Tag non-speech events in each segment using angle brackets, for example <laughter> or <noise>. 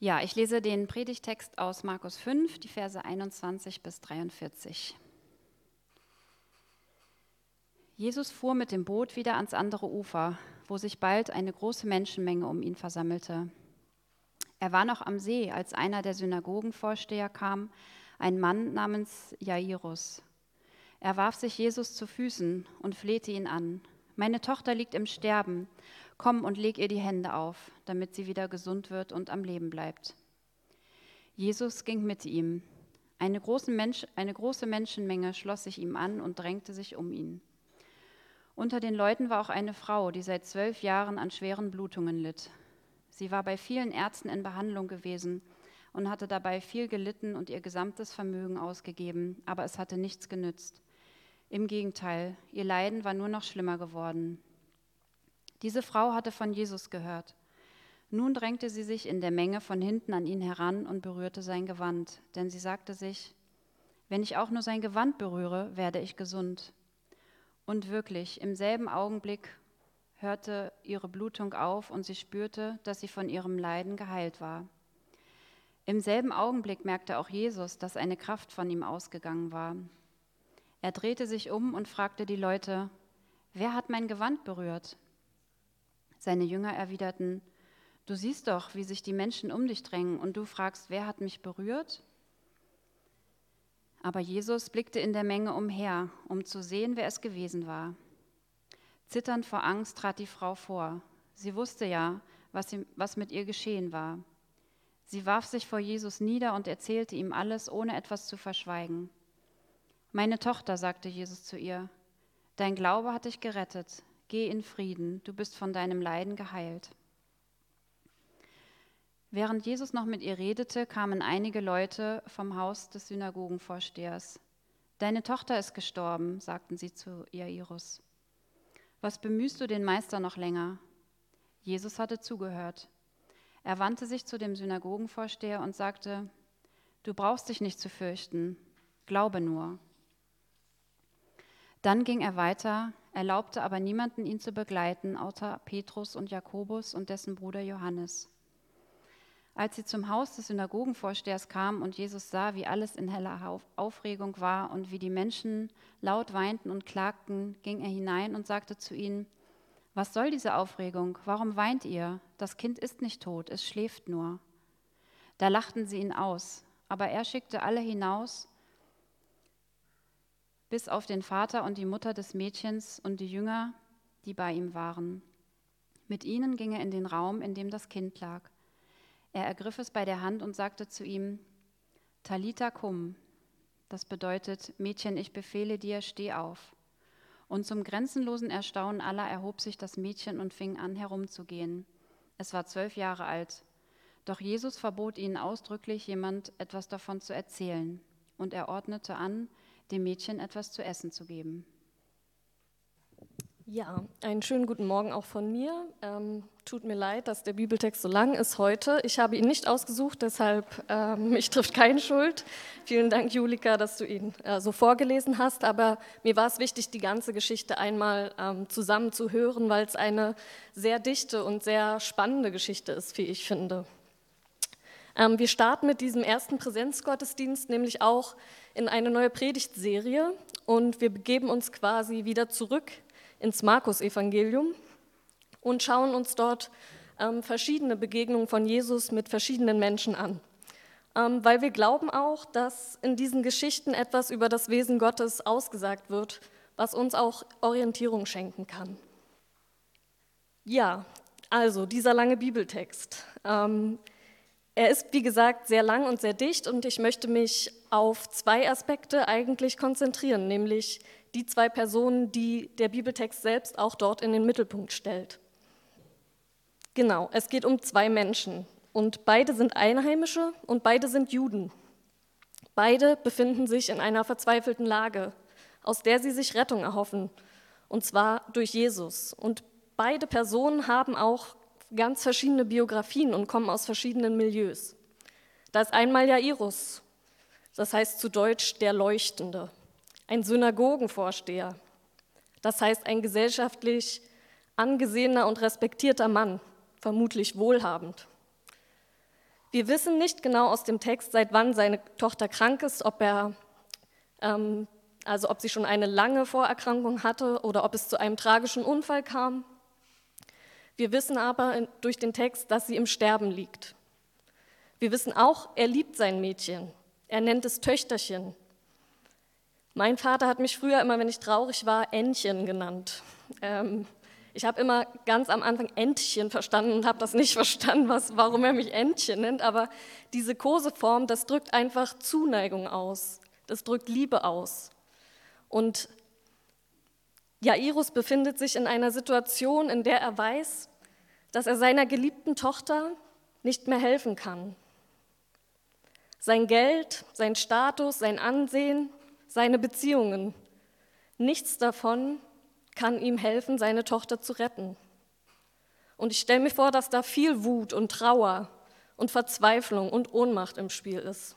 Ja, ich lese den Predigtext aus Markus 5, die Verse 21 bis 43. Jesus fuhr mit dem Boot wieder ans andere Ufer, wo sich bald eine große Menschenmenge um ihn versammelte. Er war noch am See, als einer der Synagogenvorsteher kam, ein Mann namens Jairus. Er warf sich Jesus zu Füßen und flehte ihn an. Meine Tochter liegt im Sterben. Komm und leg ihr die Hände auf, damit sie wieder gesund wird und am Leben bleibt. Jesus ging mit ihm. Eine große, Mensch, eine große Menschenmenge schloss sich ihm an und drängte sich um ihn. Unter den Leuten war auch eine Frau, die seit zwölf Jahren an schweren Blutungen litt. Sie war bei vielen Ärzten in Behandlung gewesen und hatte dabei viel gelitten und ihr gesamtes Vermögen ausgegeben, aber es hatte nichts genützt. Im Gegenteil, ihr Leiden war nur noch schlimmer geworden. Diese Frau hatte von Jesus gehört. Nun drängte sie sich in der Menge von hinten an ihn heran und berührte sein Gewand, denn sie sagte sich, wenn ich auch nur sein Gewand berühre, werde ich gesund. Und wirklich, im selben Augenblick hörte ihre Blutung auf und sie spürte, dass sie von ihrem Leiden geheilt war. Im selben Augenblick merkte auch Jesus, dass eine Kraft von ihm ausgegangen war. Er drehte sich um und fragte die Leute, wer hat mein Gewand berührt? Seine Jünger erwiderten, Du siehst doch, wie sich die Menschen um dich drängen und du fragst, wer hat mich berührt? Aber Jesus blickte in der Menge umher, um zu sehen, wer es gewesen war. Zitternd vor Angst trat die Frau vor. Sie wusste ja, was, ihm, was mit ihr geschehen war. Sie warf sich vor Jesus nieder und erzählte ihm alles, ohne etwas zu verschweigen. Meine Tochter, sagte Jesus zu ihr, dein Glaube hat dich gerettet. Geh in Frieden, du bist von deinem Leiden geheilt. Während Jesus noch mit ihr redete, kamen einige Leute vom Haus des Synagogenvorstehers. Deine Tochter ist gestorben, sagten sie zu Jairus. Was bemühst du den Meister noch länger? Jesus hatte zugehört. Er wandte sich zu dem Synagogenvorsteher und sagte, Du brauchst dich nicht zu fürchten, glaube nur. Dann ging er weiter, erlaubte aber niemanden, ihn zu begleiten, außer Petrus und Jakobus und dessen Bruder Johannes. Als sie zum Haus des Synagogenvorstehers kamen und Jesus sah, wie alles in heller Aufregung war und wie die Menschen laut weinten und klagten, ging er hinein und sagte zu ihnen, was soll diese Aufregung? Warum weint ihr? Das Kind ist nicht tot, es schläft nur. Da lachten sie ihn aus, aber er schickte alle hinaus bis auf den Vater und die Mutter des Mädchens und die Jünger, die bei ihm waren. Mit ihnen ging er in den Raum, in dem das Kind lag. Er ergriff es bei der Hand und sagte zu ihm, Talita cum, das bedeutet, Mädchen, ich befehle dir, steh auf. Und zum grenzenlosen Erstaunen aller erhob sich das Mädchen und fing an herumzugehen. Es war zwölf Jahre alt. Doch Jesus verbot ihnen ausdrücklich, jemand etwas davon zu erzählen, und er ordnete an, dem Mädchen etwas zu essen zu geben. Ja, einen schönen guten Morgen auch von mir. Ähm, tut mir leid, dass der Bibeltext so lang ist heute. Ich habe ihn nicht ausgesucht, deshalb ähm, <laughs> mich trifft keine Schuld. Vielen Dank, Julika, dass du ihn äh, so vorgelesen hast. Aber mir war es wichtig, die ganze Geschichte einmal ähm, zusammen zu hören, weil es eine sehr dichte und sehr spannende Geschichte ist, wie ich finde. Ähm, wir starten mit diesem ersten Präsenzgottesdienst, nämlich auch in eine neue Predigtserie und wir begeben uns quasi wieder zurück ins Markus-Evangelium und schauen uns dort ähm, verschiedene Begegnungen von Jesus mit verschiedenen Menschen an. Ähm, weil wir glauben auch, dass in diesen Geschichten etwas über das Wesen Gottes ausgesagt wird, was uns auch Orientierung schenken kann. Ja, also dieser lange Bibeltext. Er ist, wie gesagt, sehr lang und sehr dicht und ich möchte mich auf zwei Aspekte eigentlich konzentrieren, nämlich die zwei Personen, die der Bibeltext selbst auch dort in den Mittelpunkt stellt. Genau, es geht um zwei Menschen und beide sind Einheimische und beide sind Juden. Beide befinden sich in einer verzweifelten Lage, aus der sie sich Rettung erhoffen, und zwar durch Jesus. Und beide Personen haben auch ganz verschiedene Biografien und kommen aus verschiedenen Milieus. Da ist einmal Jairus, das heißt zu Deutsch der Leuchtende, ein Synagogenvorsteher, das heißt ein gesellschaftlich angesehener und respektierter Mann, vermutlich wohlhabend. Wir wissen nicht genau aus dem Text, seit wann seine Tochter krank ist, ob er, ähm, also ob sie schon eine lange Vorerkrankung hatte oder ob es zu einem tragischen Unfall kam. Wir wissen aber durch den Text, dass sie im Sterben liegt. Wir wissen auch, er liebt sein Mädchen. Er nennt es Töchterchen. Mein Vater hat mich früher immer, wenn ich traurig war, Entchen genannt. Ähm, ich habe immer ganz am Anfang Entchen verstanden und habe das nicht <laughs> verstanden, was, warum er mich Entchen nennt. Aber diese Koseform, das drückt einfach Zuneigung aus. Das drückt Liebe aus. Und Jairus befindet sich in einer Situation, in der er weiß, dass er seiner geliebten Tochter nicht mehr helfen kann. Sein Geld, sein Status, sein Ansehen, seine Beziehungen, nichts davon kann ihm helfen, seine Tochter zu retten. Und ich stelle mir vor, dass da viel Wut und Trauer und Verzweiflung und Ohnmacht im Spiel ist.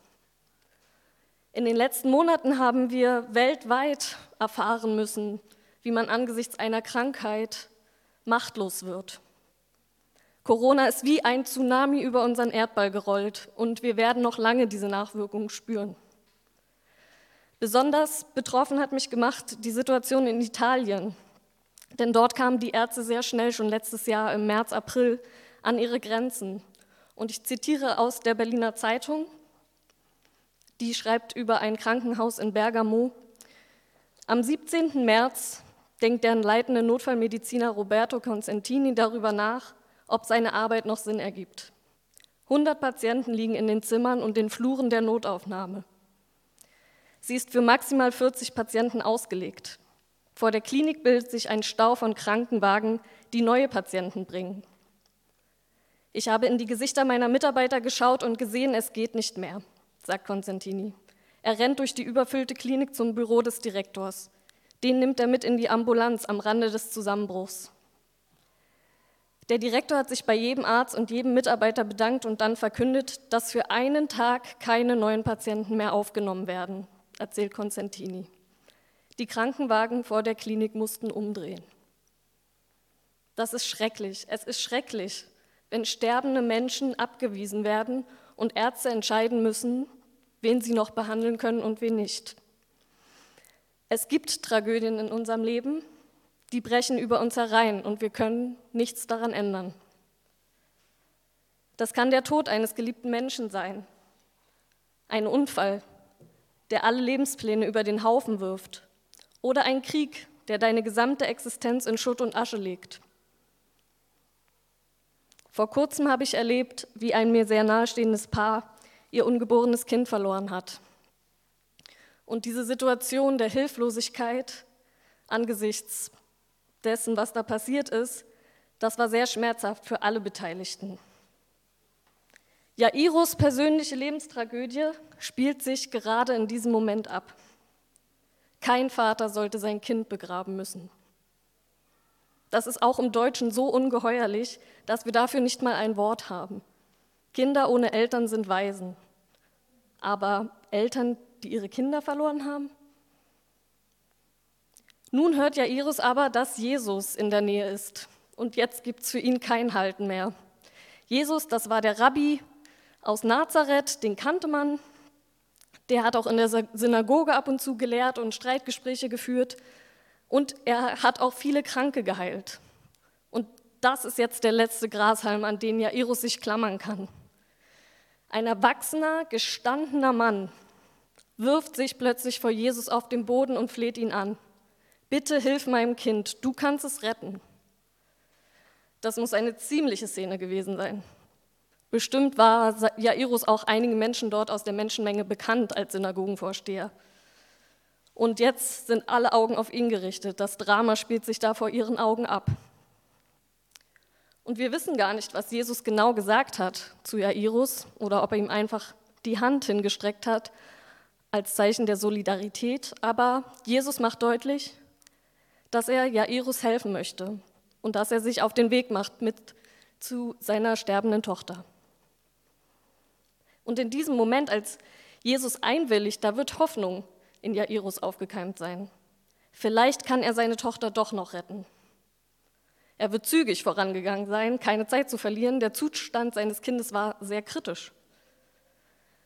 In den letzten Monaten haben wir weltweit erfahren müssen, wie man angesichts einer Krankheit machtlos wird. Corona ist wie ein Tsunami über unseren Erdball gerollt und wir werden noch lange diese Nachwirkungen spüren. Besonders betroffen hat mich gemacht die Situation in Italien, denn dort kamen die Ärzte sehr schnell, schon letztes Jahr im März, April, an ihre Grenzen. Und ich zitiere aus der Berliner Zeitung, die schreibt über ein Krankenhaus in Bergamo. Am 17. März denkt der leitende Notfallmediziner Roberto Consentini darüber nach, ob seine Arbeit noch Sinn ergibt. 100 Patienten liegen in den Zimmern und den Fluren der Notaufnahme. Sie ist für maximal 40 Patienten ausgelegt. Vor der Klinik bildet sich ein Stau von Krankenwagen, die neue Patienten bringen. Ich habe in die Gesichter meiner Mitarbeiter geschaut und gesehen, es geht nicht mehr, sagt Consentini. Er rennt durch die überfüllte Klinik zum Büro des Direktors. Den nimmt er mit in die Ambulanz am Rande des Zusammenbruchs. Der Direktor hat sich bei jedem Arzt und jedem Mitarbeiter bedankt und dann verkündet, dass für einen Tag keine neuen Patienten mehr aufgenommen werden, erzählt Consentini. Die Krankenwagen vor der Klinik mussten umdrehen. Das ist schrecklich. Es ist schrecklich, wenn sterbende Menschen abgewiesen werden und Ärzte entscheiden müssen, wen sie noch behandeln können und wen nicht. Es gibt Tragödien in unserem Leben, die brechen über uns herein und wir können nichts daran ändern. Das kann der Tod eines geliebten Menschen sein, ein Unfall, der alle Lebenspläne über den Haufen wirft, oder ein Krieg, der deine gesamte Existenz in Schutt und Asche legt. Vor kurzem habe ich erlebt, wie ein mir sehr nahestehendes Paar ihr ungeborenes Kind verloren hat. Und diese Situation der Hilflosigkeit angesichts dessen, was da passiert ist, das war sehr schmerzhaft für alle Beteiligten. Jairus persönliche Lebenstragödie spielt sich gerade in diesem Moment ab. Kein Vater sollte sein Kind begraben müssen. Das ist auch im Deutschen so ungeheuerlich, dass wir dafür nicht mal ein Wort haben. Kinder ohne Eltern sind Waisen. Aber Eltern, die ihre Kinder verloren haben? Nun hört Jairus aber, dass Jesus in der Nähe ist. Und jetzt gibt es für ihn kein Halten mehr. Jesus, das war der Rabbi aus Nazareth, den kannte man. Der hat auch in der Synagoge ab und zu gelehrt und Streitgespräche geführt. Und er hat auch viele Kranke geheilt. Und das ist jetzt der letzte Grashalm, an den Jairus sich klammern kann. Ein erwachsener, gestandener Mann wirft sich plötzlich vor Jesus auf den Boden und fleht ihn an. Bitte hilf meinem Kind, du kannst es retten. Das muss eine ziemliche Szene gewesen sein. Bestimmt war Jairus auch einigen Menschen dort aus der Menschenmenge bekannt als Synagogenvorsteher. Und jetzt sind alle Augen auf ihn gerichtet. Das Drama spielt sich da vor ihren Augen ab. Und wir wissen gar nicht, was Jesus genau gesagt hat zu Jairus oder ob er ihm einfach die Hand hingestreckt hat als Zeichen der Solidarität. Aber Jesus macht deutlich, dass er Jairus helfen möchte und dass er sich auf den Weg macht mit zu seiner sterbenden Tochter. Und in diesem Moment, als Jesus einwilligt, da wird Hoffnung in Jairus aufgekeimt sein. Vielleicht kann er seine Tochter doch noch retten. Er wird zügig vorangegangen sein, keine Zeit zu verlieren. Der Zustand seines Kindes war sehr kritisch.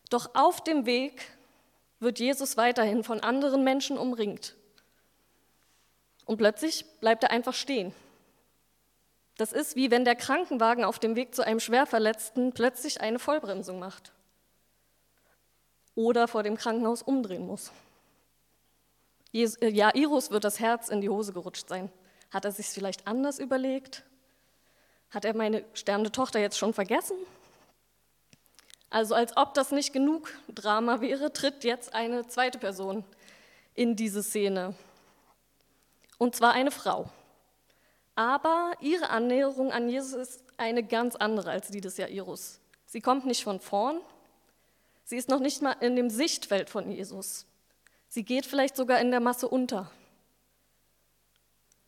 Doch auf dem Weg wird Jesus weiterhin von anderen Menschen umringt. Und plötzlich bleibt er einfach stehen. Das ist wie wenn der Krankenwagen auf dem Weg zu einem Schwerverletzten plötzlich eine Vollbremsung macht oder vor dem Krankenhaus umdrehen muss. Äh, Jairus wird das Herz in die Hose gerutscht sein. Hat er sich vielleicht anders überlegt? Hat er meine sterbende Tochter jetzt schon vergessen? Also als ob das nicht genug Drama wäre, tritt jetzt eine zweite Person in diese Szene. Und zwar eine Frau. Aber ihre Annäherung an Jesus ist eine ganz andere als die des Jairus. Sie kommt nicht von vorn, sie ist noch nicht mal in dem Sichtfeld von Jesus. Sie geht vielleicht sogar in der Masse unter.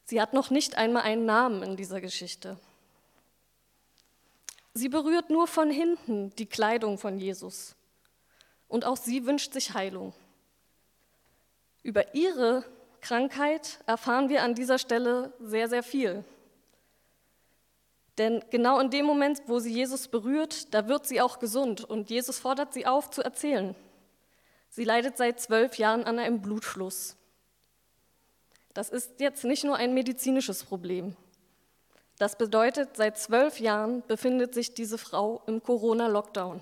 Sie hat noch nicht einmal einen Namen in dieser Geschichte. Sie berührt nur von hinten die Kleidung von Jesus. Und auch sie wünscht sich Heilung. Über ihre Krankheit erfahren wir an dieser Stelle sehr, sehr viel. Denn genau in dem Moment, wo sie Jesus berührt, da wird sie auch gesund und Jesus fordert sie auf zu erzählen. Sie leidet seit zwölf Jahren an einem Blutfluss. Das ist jetzt nicht nur ein medizinisches Problem. Das bedeutet, seit zwölf Jahren befindet sich diese Frau im Corona-Lockdown.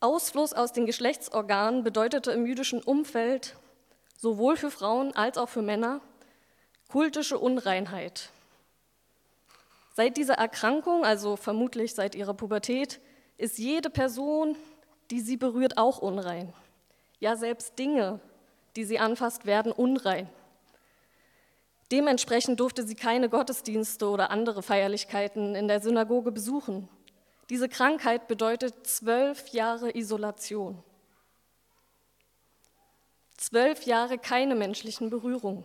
Ausfluss aus den Geschlechtsorganen bedeutete im jüdischen Umfeld sowohl für Frauen als auch für Männer kultische Unreinheit. Seit dieser Erkrankung, also vermutlich seit ihrer Pubertät, ist jede Person, die sie berührt, auch unrein. Ja, selbst Dinge, die sie anfasst, werden unrein. Dementsprechend durfte sie keine Gottesdienste oder andere Feierlichkeiten in der Synagoge besuchen. Diese Krankheit bedeutet zwölf Jahre Isolation. Zwölf Jahre keine menschlichen Berührungen.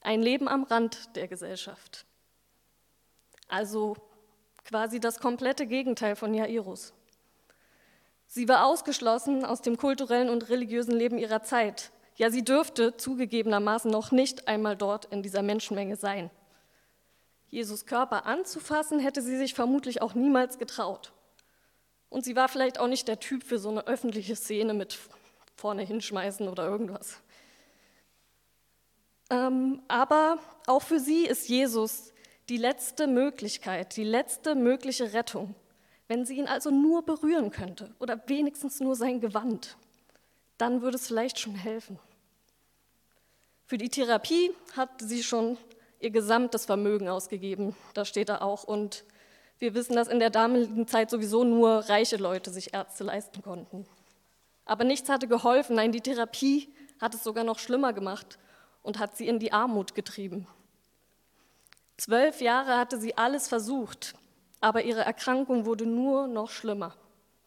Ein Leben am Rand der Gesellschaft. Also quasi das komplette Gegenteil von Jairus. Sie war ausgeschlossen aus dem kulturellen und religiösen Leben ihrer Zeit. Ja, sie dürfte zugegebenermaßen noch nicht einmal dort in dieser Menschenmenge sein. Jesus Körper anzufassen, hätte sie sich vermutlich auch niemals getraut. Und sie war vielleicht auch nicht der Typ für so eine öffentliche Szene mit vorne hinschmeißen oder irgendwas. Ähm, aber auch für sie ist Jesus die letzte Möglichkeit, die letzte mögliche Rettung. Wenn sie ihn also nur berühren könnte oder wenigstens nur sein Gewand, dann würde es vielleicht schon helfen. Für die Therapie hat sie schon ihr gesamtes Vermögen ausgegeben, da steht da auch. Und wir wissen, dass in der damaligen Zeit sowieso nur reiche Leute sich Ärzte leisten konnten. Aber nichts hatte geholfen, nein, die Therapie hat es sogar noch schlimmer gemacht und hat sie in die Armut getrieben. Zwölf Jahre hatte sie alles versucht, aber ihre Erkrankung wurde nur noch schlimmer.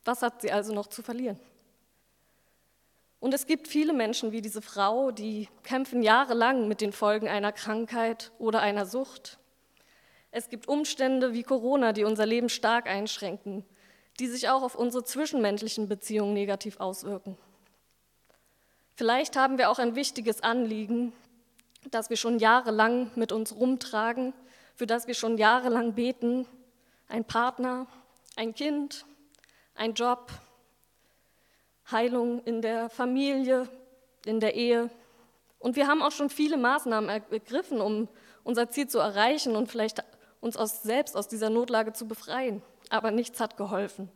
Was hat sie also noch zu verlieren? Und es gibt viele Menschen wie diese Frau, die kämpfen jahrelang mit den Folgen einer Krankheit oder einer Sucht. Es gibt Umstände wie Corona, die unser Leben stark einschränken, die sich auch auf unsere zwischenmenschlichen Beziehungen negativ auswirken. Vielleicht haben wir auch ein wichtiges Anliegen, das wir schon jahrelang mit uns rumtragen, für das wir schon jahrelang beten, ein Partner, ein Kind, ein Job, Heilung in der Familie, in der Ehe. Und wir haben auch schon viele Maßnahmen ergriffen, um unser Ziel zu erreichen und vielleicht uns aus, selbst aus dieser Notlage zu befreien. Aber nichts hat geholfen.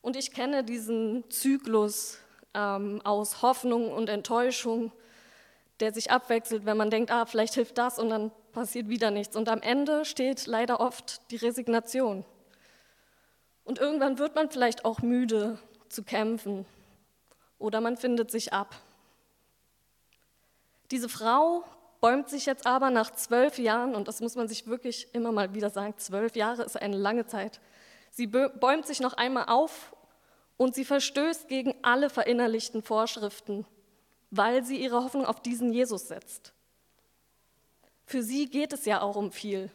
Und ich kenne diesen Zyklus ähm, aus Hoffnung und Enttäuschung, der sich abwechselt, wenn man denkt, ah, vielleicht hilft das und dann passiert wieder nichts. Und am Ende steht leider oft die Resignation. Und irgendwann wird man vielleicht auch müde zu kämpfen oder man findet sich ab. Diese Frau bäumt sich jetzt aber nach zwölf Jahren, und das muss man sich wirklich immer mal wieder sagen, zwölf Jahre ist eine lange Zeit, sie bäumt sich noch einmal auf und sie verstößt gegen alle verinnerlichten Vorschriften, weil sie ihre Hoffnung auf diesen Jesus setzt. Für sie geht es ja auch um viel.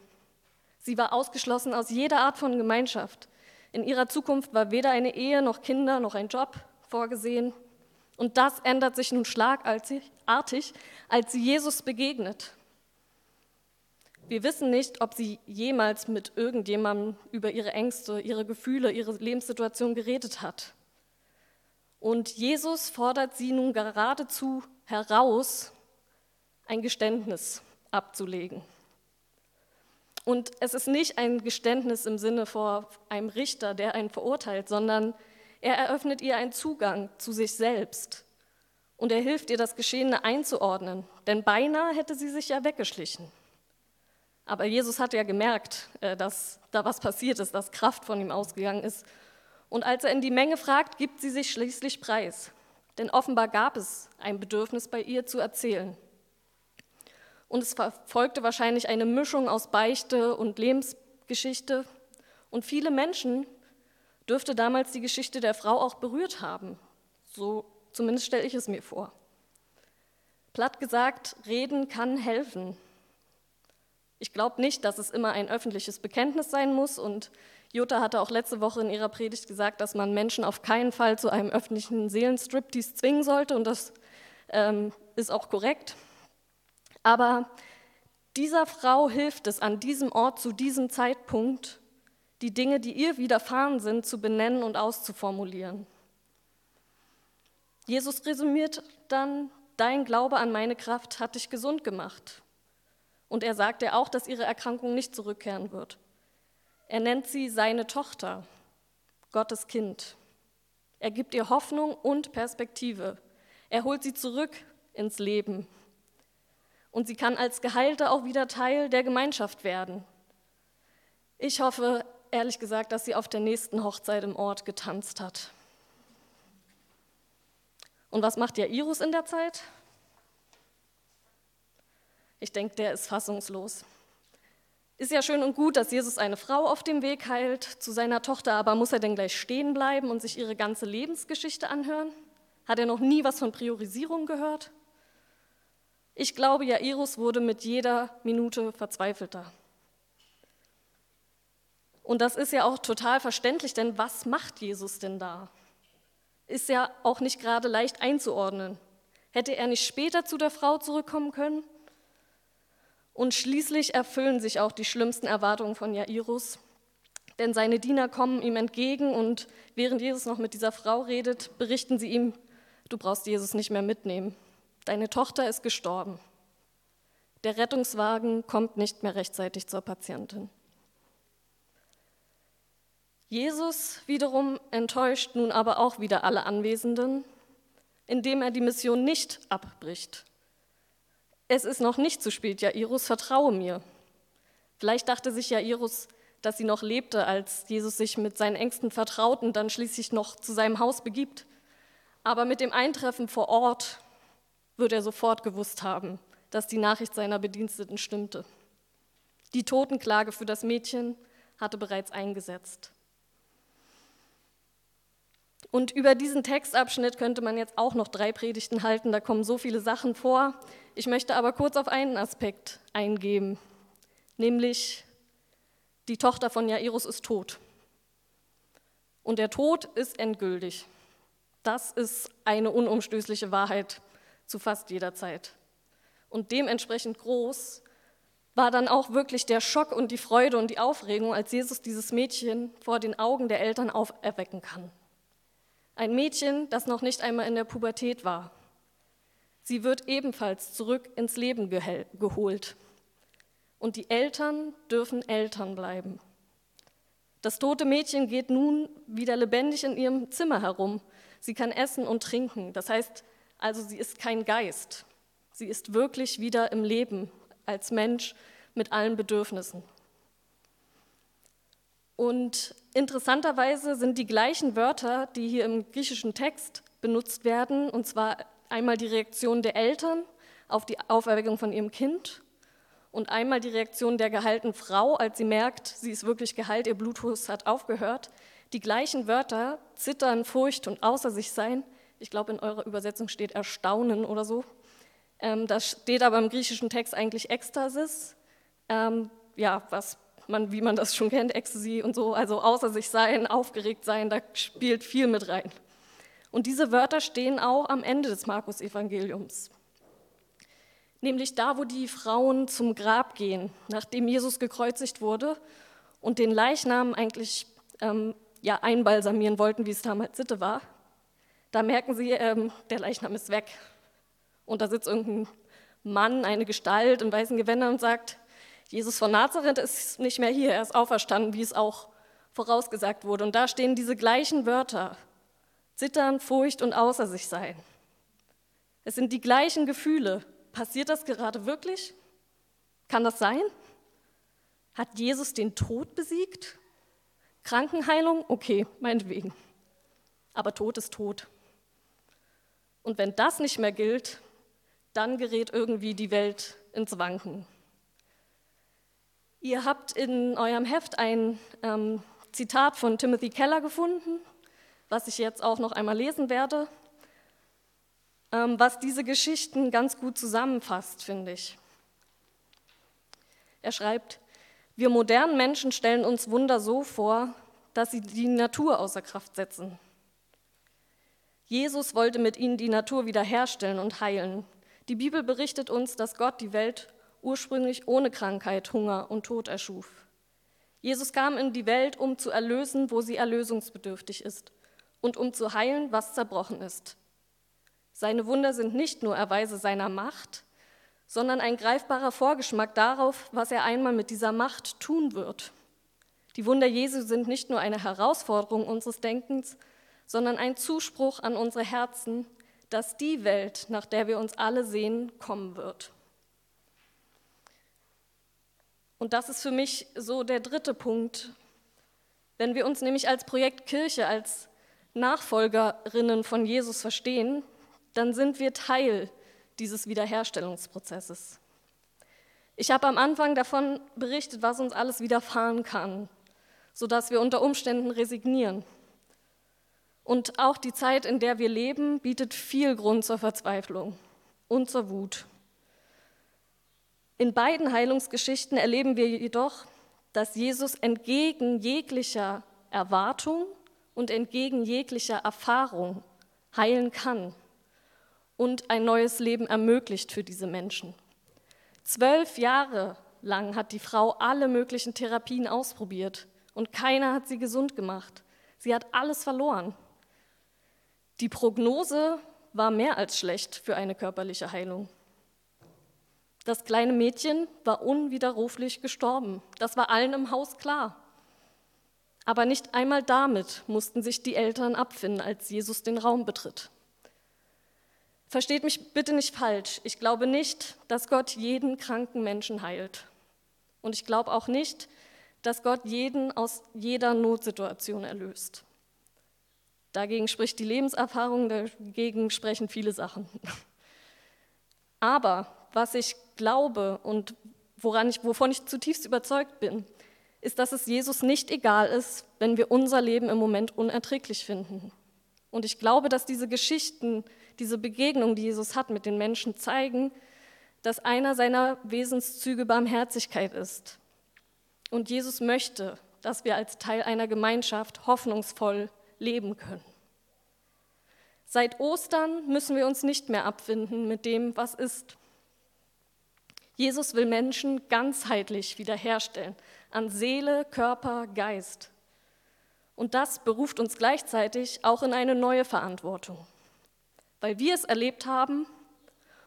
Sie war ausgeschlossen aus jeder Art von Gemeinschaft. In ihrer Zukunft war weder eine Ehe noch Kinder noch ein Job vorgesehen. Und das ändert sich nun schlagartig, als sie Jesus begegnet. Wir wissen nicht, ob sie jemals mit irgendjemandem über ihre Ängste, ihre Gefühle, ihre Lebenssituation geredet hat. Und Jesus fordert sie nun geradezu heraus, ein Geständnis abzulegen. Und es ist nicht ein Geständnis im Sinne vor einem Richter, der einen verurteilt, sondern er eröffnet ihr einen Zugang zu sich selbst. Und er hilft ihr, das Geschehene einzuordnen, denn beinahe hätte sie sich ja weggeschlichen. Aber Jesus hat ja gemerkt, äh, dass da was passiert ist, dass Kraft von ihm ausgegangen ist. Und als er in die Menge fragt, gibt sie sich schließlich preis. Denn offenbar gab es ein Bedürfnis bei ihr zu erzählen. Und es verfolgte wahrscheinlich eine Mischung aus Beichte und Lebensgeschichte. Und viele Menschen dürfte damals die Geschichte der Frau auch berührt haben. So zumindest stelle ich es mir vor. Platt gesagt, reden kann helfen. Ich glaube nicht, dass es immer ein öffentliches Bekenntnis sein muss. Und Jutta hatte auch letzte Woche in ihrer Predigt gesagt, dass man Menschen auf keinen Fall zu einem öffentlichen Seelenstriptease zwingen sollte. Und das ähm, ist auch korrekt. Aber dieser Frau hilft es an diesem Ort zu diesem Zeitpunkt, die Dinge, die ihr widerfahren sind, zu benennen und auszuformulieren. Jesus resümiert dann, dein Glaube an meine Kraft hat dich gesund gemacht. Und er sagt ihr auch, dass ihre Erkrankung nicht zurückkehren wird. Er nennt sie seine Tochter, Gottes Kind. Er gibt ihr Hoffnung und Perspektive. Er holt sie zurück ins Leben. Und sie kann als Geheilte auch wieder Teil der Gemeinschaft werden. Ich hoffe, ehrlich gesagt, dass sie auf der nächsten Hochzeit im Ort getanzt hat. Und was macht Jairus in der Zeit? Ich denke, der ist fassungslos. Ist ja schön und gut, dass Jesus eine Frau auf dem Weg heilt zu seiner Tochter, aber muss er denn gleich stehen bleiben und sich ihre ganze Lebensgeschichte anhören? Hat er noch nie was von Priorisierung gehört? Ich glaube, Jairus wurde mit jeder Minute verzweifelter. Und das ist ja auch total verständlich, denn was macht Jesus denn da? Ist ja auch nicht gerade leicht einzuordnen. Hätte er nicht später zu der Frau zurückkommen können? Und schließlich erfüllen sich auch die schlimmsten Erwartungen von Jairus, denn seine Diener kommen ihm entgegen und während Jesus noch mit dieser Frau redet, berichten sie ihm, du brauchst Jesus nicht mehr mitnehmen, deine Tochter ist gestorben. Der Rettungswagen kommt nicht mehr rechtzeitig zur Patientin. Jesus wiederum enttäuscht nun aber auch wieder alle Anwesenden, indem er die Mission nicht abbricht, es ist noch nicht zu spät, Jairus, vertraue mir. Vielleicht dachte sich Jairus, dass sie noch lebte, als Jesus sich mit seinen engsten Vertrauten dann schließlich noch zu seinem Haus begibt. Aber mit dem Eintreffen vor Ort wird er sofort gewusst haben, dass die Nachricht seiner Bediensteten stimmte. Die Totenklage für das Mädchen hatte bereits eingesetzt. Und über diesen Textabschnitt könnte man jetzt auch noch drei Predigten halten, da kommen so viele Sachen vor. Ich möchte aber kurz auf einen Aspekt eingehen, nämlich die Tochter von Jairus ist tot. Und der Tod ist endgültig. Das ist eine unumstößliche Wahrheit zu fast jeder Zeit. Und dementsprechend groß war dann auch wirklich der Schock und die Freude und die Aufregung, als Jesus dieses Mädchen vor den Augen der Eltern auferwecken kann. Ein Mädchen, das noch nicht einmal in der Pubertät war. Sie wird ebenfalls zurück ins Leben geholt. Und die Eltern dürfen Eltern bleiben. Das tote Mädchen geht nun wieder lebendig in ihrem Zimmer herum. Sie kann essen und trinken. Das heißt also, sie ist kein Geist. Sie ist wirklich wieder im Leben als Mensch mit allen Bedürfnissen. Und interessanterweise sind die gleichen Wörter, die hier im griechischen Text benutzt werden, und zwar einmal die Reaktion der Eltern auf die Auferweckung von ihrem Kind und einmal die Reaktion der geheilten Frau, als sie merkt, sie ist wirklich geheilt, ihr Blutfuß hat aufgehört. Die gleichen Wörter, Zittern, Furcht und außer sich sein, ich glaube in eurer Übersetzung steht Erstaunen oder so. Ähm, das steht aber im griechischen Text eigentlich Ekstasis, ähm, ja, was man, wie man das schon kennt, Ecstasy und so, also außer sich sein, aufgeregt sein, da spielt viel mit rein. Und diese Wörter stehen auch am Ende des Markus-Evangeliums. nämlich da, wo die Frauen zum Grab gehen, nachdem Jesus gekreuzigt wurde und den Leichnam eigentlich ähm, ja, einbalsamieren wollten, wie es damals Sitte war. Da merken sie, ähm, der Leichnam ist weg. Und da sitzt irgendein Mann, eine Gestalt in weißen Gewändern und sagt, Jesus von Nazareth ist nicht mehr hier, er ist auferstanden, wie es auch vorausgesagt wurde. Und da stehen diese gleichen Wörter, Zittern, Furcht und außer sich sein. Es sind die gleichen Gefühle. Passiert das gerade wirklich? Kann das sein? Hat Jesus den Tod besiegt? Krankenheilung? Okay, meinetwegen. Aber Tod ist Tod. Und wenn das nicht mehr gilt, dann gerät irgendwie die Welt ins Wanken. Ihr habt in eurem Heft ein ähm, Zitat von Timothy Keller gefunden, was ich jetzt auch noch einmal lesen werde, ähm, was diese Geschichten ganz gut zusammenfasst, finde ich. Er schreibt, wir modernen Menschen stellen uns Wunder so vor, dass sie die Natur außer Kraft setzen. Jesus wollte mit ihnen die Natur wiederherstellen und heilen. Die Bibel berichtet uns, dass Gott die Welt ursprünglich ohne Krankheit, Hunger und Tod erschuf. Jesus kam in die Welt, um zu erlösen, wo sie erlösungsbedürftig ist, und um zu heilen, was zerbrochen ist. Seine Wunder sind nicht nur Erweise seiner Macht, sondern ein greifbarer Vorgeschmack darauf, was er einmal mit dieser Macht tun wird. Die Wunder Jesu sind nicht nur eine Herausforderung unseres Denkens, sondern ein Zuspruch an unsere Herzen, dass die Welt, nach der wir uns alle sehen, kommen wird. Und das ist für mich so der dritte Punkt. Wenn wir uns nämlich als Projekt Kirche, als Nachfolgerinnen von Jesus verstehen, dann sind wir Teil dieses Wiederherstellungsprozesses. Ich habe am Anfang davon berichtet, was uns alles widerfahren kann, sodass wir unter Umständen resignieren. Und auch die Zeit, in der wir leben, bietet viel Grund zur Verzweiflung und zur Wut. In beiden Heilungsgeschichten erleben wir jedoch, dass Jesus entgegen jeglicher Erwartung und entgegen jeglicher Erfahrung heilen kann und ein neues Leben ermöglicht für diese Menschen. Zwölf Jahre lang hat die Frau alle möglichen Therapien ausprobiert und keiner hat sie gesund gemacht. Sie hat alles verloren. Die Prognose war mehr als schlecht für eine körperliche Heilung. Das kleine Mädchen war unwiderruflich gestorben. Das war allen im Haus klar. Aber nicht einmal damit mussten sich die Eltern abfinden, als Jesus den Raum betritt. Versteht mich bitte nicht falsch. Ich glaube nicht, dass Gott jeden kranken Menschen heilt. Und ich glaube auch nicht, dass Gott jeden aus jeder Notsituation erlöst. Dagegen spricht die Lebenserfahrung, dagegen sprechen viele Sachen. Aber was ich glaube und woran ich, wovon ich zutiefst überzeugt bin, ist, dass es Jesus nicht egal ist, wenn wir unser Leben im Moment unerträglich finden. Und ich glaube, dass diese Geschichten, diese Begegnungen, die Jesus hat mit den Menschen, zeigen, dass einer seiner Wesenszüge Barmherzigkeit ist. Und Jesus möchte, dass wir als Teil einer Gemeinschaft hoffnungsvoll leben können. Seit Ostern müssen wir uns nicht mehr abfinden mit dem, was ist. Jesus will Menschen ganzheitlich wiederherstellen, an Seele, Körper, Geist. Und das beruft uns gleichzeitig auch in eine neue Verantwortung. Weil wir es erlebt haben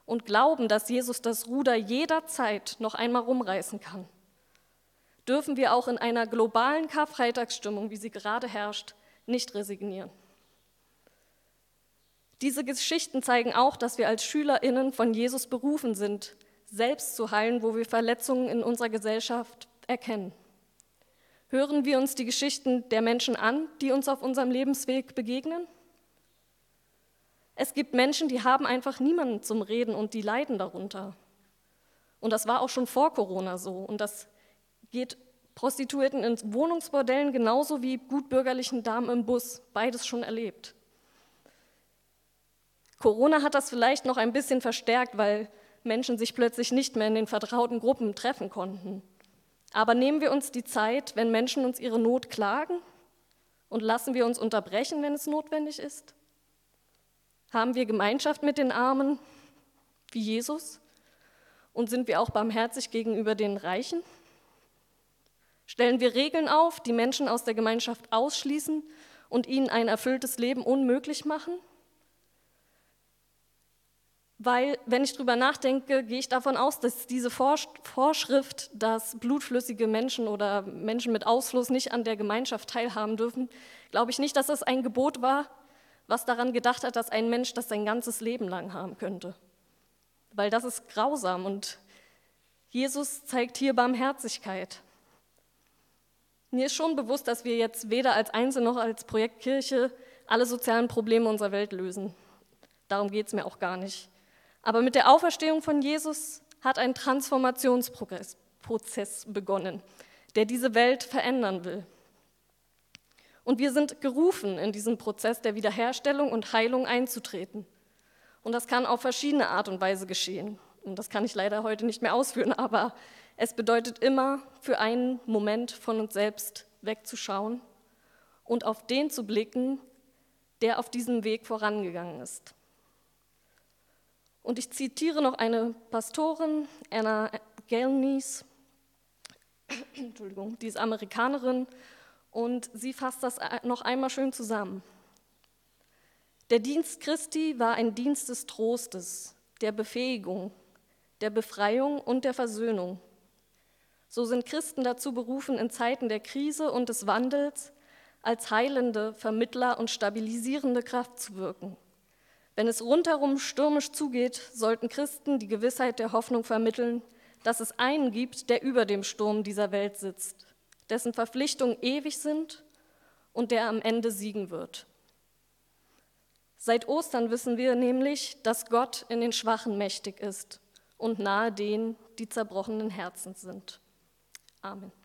und glauben, dass Jesus das Ruder jederzeit noch einmal rumreißen kann, dürfen wir auch in einer globalen Karfreitagsstimmung, wie sie gerade herrscht, nicht resignieren. Diese Geschichten zeigen auch, dass wir als Schülerinnen von Jesus berufen sind, selbst zu heilen, wo wir Verletzungen in unserer Gesellschaft erkennen. Hören wir uns die Geschichten der Menschen an, die uns auf unserem Lebensweg begegnen? Es gibt Menschen, die haben einfach niemanden zum Reden und die leiden darunter. Und das war auch schon vor Corona so. Und das geht Prostituierten in Wohnungsbordellen genauso wie gutbürgerlichen Damen im Bus. Beides schon erlebt. Corona hat das vielleicht noch ein bisschen verstärkt, weil Menschen sich plötzlich nicht mehr in den vertrauten Gruppen treffen konnten. Aber nehmen wir uns die Zeit, wenn Menschen uns ihre Not klagen und lassen wir uns unterbrechen, wenn es notwendig ist? Haben wir Gemeinschaft mit den Armen wie Jesus? Und sind wir auch barmherzig gegenüber den Reichen? Stellen wir Regeln auf, die Menschen aus der Gemeinschaft ausschließen und ihnen ein erfülltes Leben unmöglich machen? Weil, wenn ich darüber nachdenke, gehe ich davon aus, dass diese Vorschrift, dass blutflüssige Menschen oder Menschen mit Ausfluss nicht an der Gemeinschaft teilhaben dürfen, glaube ich nicht, dass das ein Gebot war, was daran gedacht hat, dass ein Mensch das sein ganzes Leben lang haben könnte. Weil das ist grausam und Jesus zeigt hier Barmherzigkeit. Mir ist schon bewusst, dass wir jetzt weder als Einzel noch als Projektkirche alle sozialen Probleme unserer Welt lösen. Darum geht es mir auch gar nicht. Aber mit der Auferstehung von Jesus hat ein Transformationsprozess begonnen, der diese Welt verändern will. Und wir sind gerufen, in diesen Prozess der Wiederherstellung und Heilung einzutreten. Und das kann auf verschiedene Art und Weise geschehen. Und das kann ich leider heute nicht mehr ausführen, aber es bedeutet immer, für einen Moment von uns selbst wegzuschauen und auf den zu blicken, der auf diesem Weg vorangegangen ist. Und ich zitiere noch eine Pastorin, Anna Gelnies, <coughs> Entschuldigung, die ist Amerikanerin und sie fasst das noch einmal schön zusammen. Der Dienst Christi war ein Dienst des Trostes, der Befähigung, der Befreiung und der Versöhnung. So sind Christen dazu berufen, in Zeiten der Krise und des Wandels als heilende, Vermittler und stabilisierende Kraft zu wirken. Wenn es rundherum stürmisch zugeht, sollten Christen die Gewissheit der Hoffnung vermitteln, dass es einen gibt, der über dem Sturm dieser Welt sitzt, dessen Verpflichtungen ewig sind und der am Ende siegen wird. Seit Ostern wissen wir nämlich, dass Gott in den Schwachen mächtig ist und nahe denen, die zerbrochenen Herzens sind. Amen.